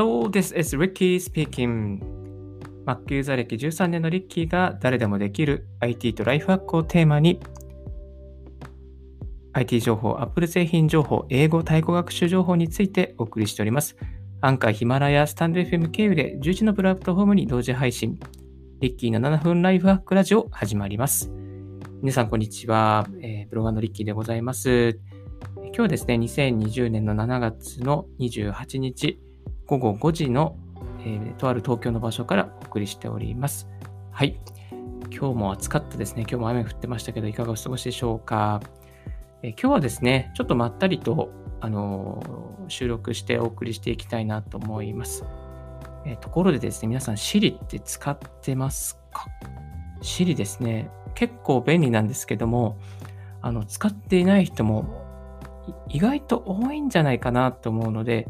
Hello, this is Ricky speaking. Mac ユーザー歴13年のリッキーが誰でもできる IT とライフハックをテーマに IT 情報、Apple 製品情報、英語、タイ語学習情報についてお送りしております。アンカー、ヒマラヤ、スタンド FM 経由で11のプラットフォームに同時配信。リッキーの7分ライフハックラジオ始まります。皆さん、こんにちは。えー、ブロガーのリッキーでございます。今日はですね、2020年の7月の28日午後5時の、えー、とある東京の場所からお送りしております。はい。今日も暑かったですね。今日も雨降ってましたけど、いかがお過ごしでしょうか？えー、今日はですね、ちょっとまったりと、あのー、収録してお送りしていきたいなと思います。えところでですね、皆さん Siri って使ってますか ?Siri ですね、結構便利なんですけども、あの、使っていない人も意外と多いんじゃないかなと思うので、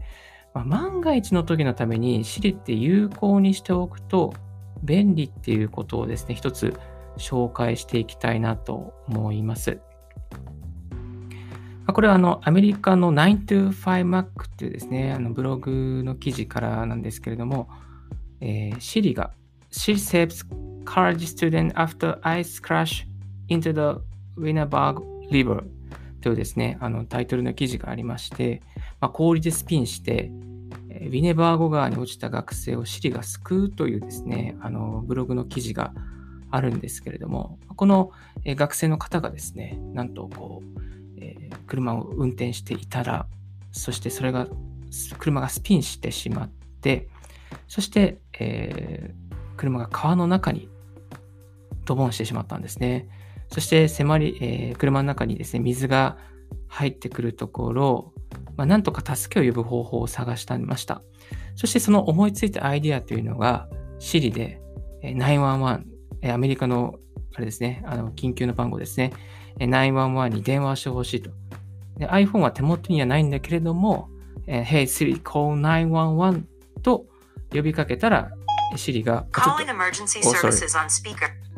まあ、万が一の時のために Siri って有効にしておくと便利っていうことをですね、一つ紹介していきたいなと思います。これはあのアメリカの 9to5Mac っていうですね、あのブログの記事からなんですけれども、えー、Siri が She saves college student after ice crash into the Wienerberg River というですね、あのタイトルの記事がありまして、まあ、氷でスピンして、ウィネバーゴ川に落ちた学生をシリが救うというですね、あのブログの記事があるんですけれども、この学生の方がですね、なんとこう、えー、車を運転していたら、そしてそれが、車がスピンしてしまって、そして、えー、車が川の中にドボンしてしまったんですね。そして迫り、えー、車の中にですね、水が入ってくるところ、まあ、なんとか助けを呼ぶ方法を探してました。そしてその思いついたアイディアというのが、シリで911、アメリカのあれですね、あの緊急の番号ですね、911に電話してほしいと。で iPhone は手元にはないんだけれども、Hey Siri, call 911と呼びかけたら、シリが、ちょっと、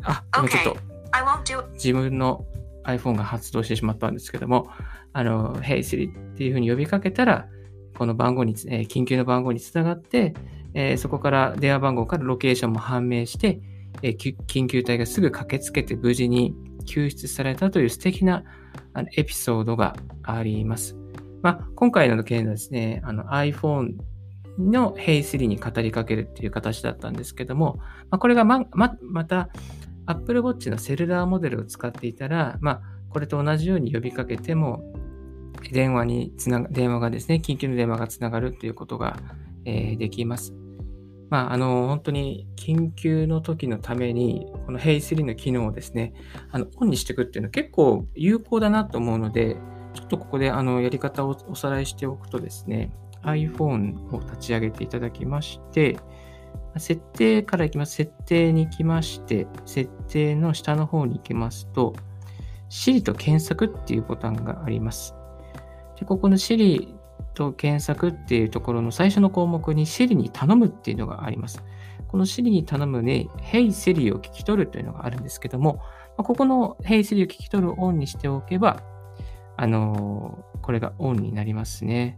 あ、今ちょっと。自分の iPhone が発動してしまったんですけども、あの、Hey Siri っていうふうに呼びかけたら、この番号に、えー、緊急の番号につながって、えー、そこから電話番号からロケーションも判明して、えー、緊急隊がすぐ駆けつけて無事に救出されたという素敵なあのエピソードがあります。まあ、今回の件はですね、あの iPhone の Hey Siri に語りかけるっていう形だったんですけども、まあ、これがま、ま、また、Apple Watch のセルラーモデルを使っていたら、まあ、これと同じように呼びかけても、電話につなが、電話がですね、緊急の電話がつながるということが、えー、できます。まあ、あの、本当に緊急の時のために、この Hey3 の機能をですね、あの、オンにしていくっていうのは結構有効だなと思うので、ちょっとここであの、やり方をおさらいしておくとですね、iPhone を立ち上げていただきまして、設定からいきます。設定に行きまして、設定の下の方に行きますと、Siri と検索っていうボタンがあります。でここの Siri と検索っていうところの最初の項目に Siri に頼むっていうのがあります。この Siri に頼むね、Hey Siri を聞き取るというのがあるんですけども、ここの Hey Siri を聞き取るオンにしておけば、あのー、これがオンになりますね。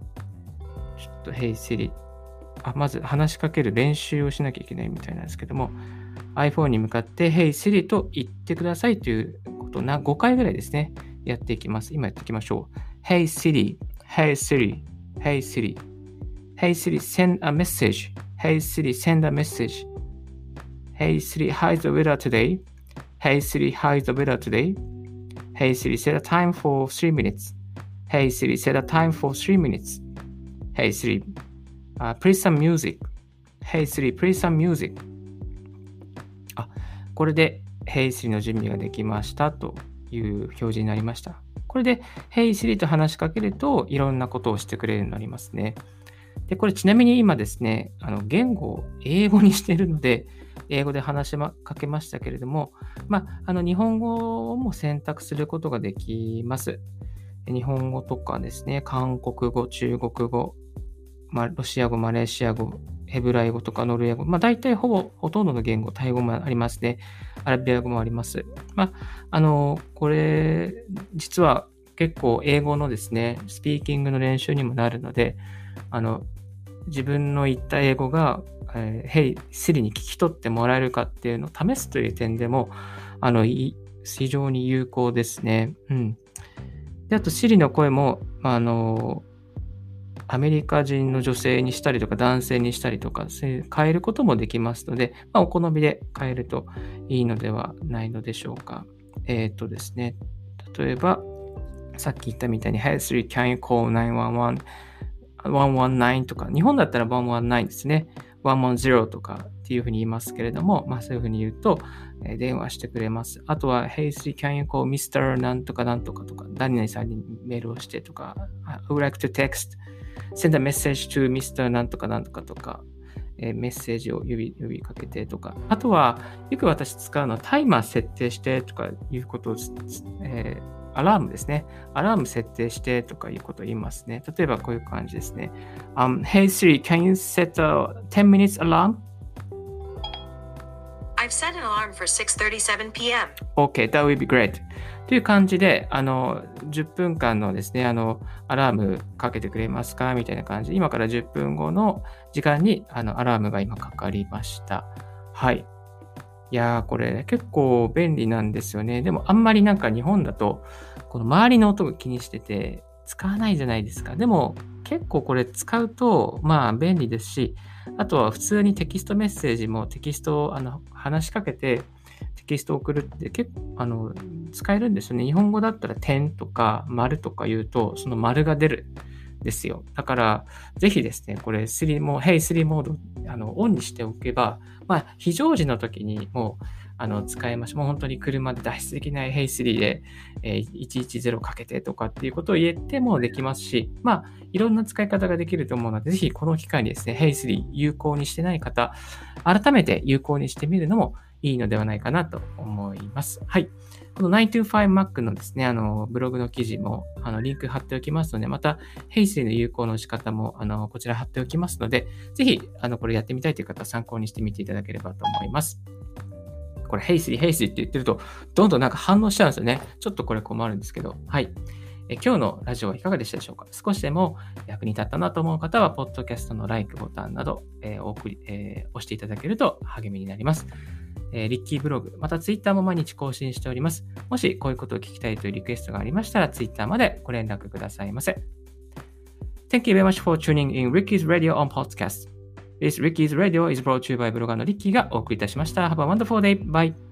ちょっと Hey Siri あまず話しかける練習をしなきゃいけないみたいなんですけども、iPhone に向かって Hey Siri と言ってくださいということな5回ぐらいですね、やっていきます。今やっていきましょう。Hey Siri, Hey Siri, Hey Siri, Hey Siri, send a message. Hey Siri, send a message. Hey Siri, how's the weather today? Hey Siri, how's the weather today? Hey Siri, set a time for 3 minutes. Hey Siri, set a time for 3 minutes. Hey Siri, Uh, play some music. Hey Siri, play some music. あ、これで Hey Siri の準備ができましたという表示になりました。これで Hey Siri と話しかけるといろんなことをしてくれるようになりますね。で、これちなみに今ですね、あの言語を英語にしているので、英語で話し、かけましたけれども、まあ、あの日本語も選択することができます。日本語とかですね、韓国語、中国語、まあ、ロシア語、マレーシア語、ヘブライ語とかノルウェー語、まあ、大体ほぼほとんどの言語、タイ語もありますね。アラビア語もあります。まあ、あの、これ、実は結構英語のですね、スピーキングの練習にもなるので、あの、自分の言った英語が、えー、Hey Siri に聞き取ってもらえるかっていうのを試すという点でも、あの、非常に有効ですね。うん。で、あと Siri の声もま、あの、アメリカ人の女性にしたりとか男性にしたりとか変えることもできますので、まあ、お好みで変えるといいのではないのでしょうか。えっ、ー、とですね、例えば、さっき言ったみたいに、Hey Siri, can you call 911? 119とか、日本だったら119ですね。110とかっていうふうに言いますけれども、まあそういうふうに言うと、えー、電話してくれます。あとは、Hey Siri, can you call Mr. なんとかなんとかとか、何々さんにメールをしてとか、I would like to text, send a message to Mr. なんとかなんとかとか、えー、メッセージを呼び呼びかけてとか、あとは、よく私使うのはタイマー設定してとかいうことを、えーアラームですね。アラーム設定してとかいうことを言いますね。例えばこういう感じですね。Um, hey Siri, can you set a 10 minutes alarm? I've set an alarm for 6:37 p.m. Okay, that would be great. という感じで、あの、10分間のですね、あの、アラームかけてくれますか？みたいな感じで、今から10分後の時間に、あの、アラームが今かかりました。はい。いやー、これ結構便利なんですよね。でもあんまりなんか日本だと、この周りの音が気にしてて、使わないじゃないですか。でも結構これ使うと、まあ便利ですし、あとは普通にテキストメッセージもテキストをあの話しかけて、テキストを送るって結構あの使えるんですよね。日本語だったら点とか丸とか言うと、その丸が出る。ですよ。だから、ぜひですね、これ3も、Hey 3モード、あの、オンにしておけば、まあ、非常時の時にもう、あの、使えます。もう本当に車で脱出できない Hey 3で、えー、110かけてとかっていうことを言えてもできますし、まあ、いろんな使い方ができると思うので、ぜひこの機会にですね、Hey 3有効にしてない方、改めて有効にしてみるのもいいのではないかなと思います。はい。この 925Mac のですね、あの、ブログの記事も、あの、リンク貼っておきますので、また、 Hey Siri の有効の仕方も、あの、こちら貼っておきますので、ぜひ、あの、これやってみたいという方は参考にしてみていただければと思います。これ、 Hey Siri、Hey Siri って言ってると、どんどんなんか反応しちゃうんですよね。ちょっとこれ困るんですけど、はい。え今日のラジオはいかがでしたでしょうか？少しでも役に立ったなと思う方は、ポッドキャストの LIKE ボタンなど、えー、お送り、えー、押していただけると励みになります。えー、リッキーブログ、またツイッターも毎日更新しております。もしこういうことを聞きたいというリクエストがありましたら、ツイッターまでご連絡くださいませ。Thank you very much for tuning in Ricky's Radio on Podcast. This Ricky's Radio is brought to you by ブロガーのリッキーがお送りいたしました。Have a wonderful day. Bye.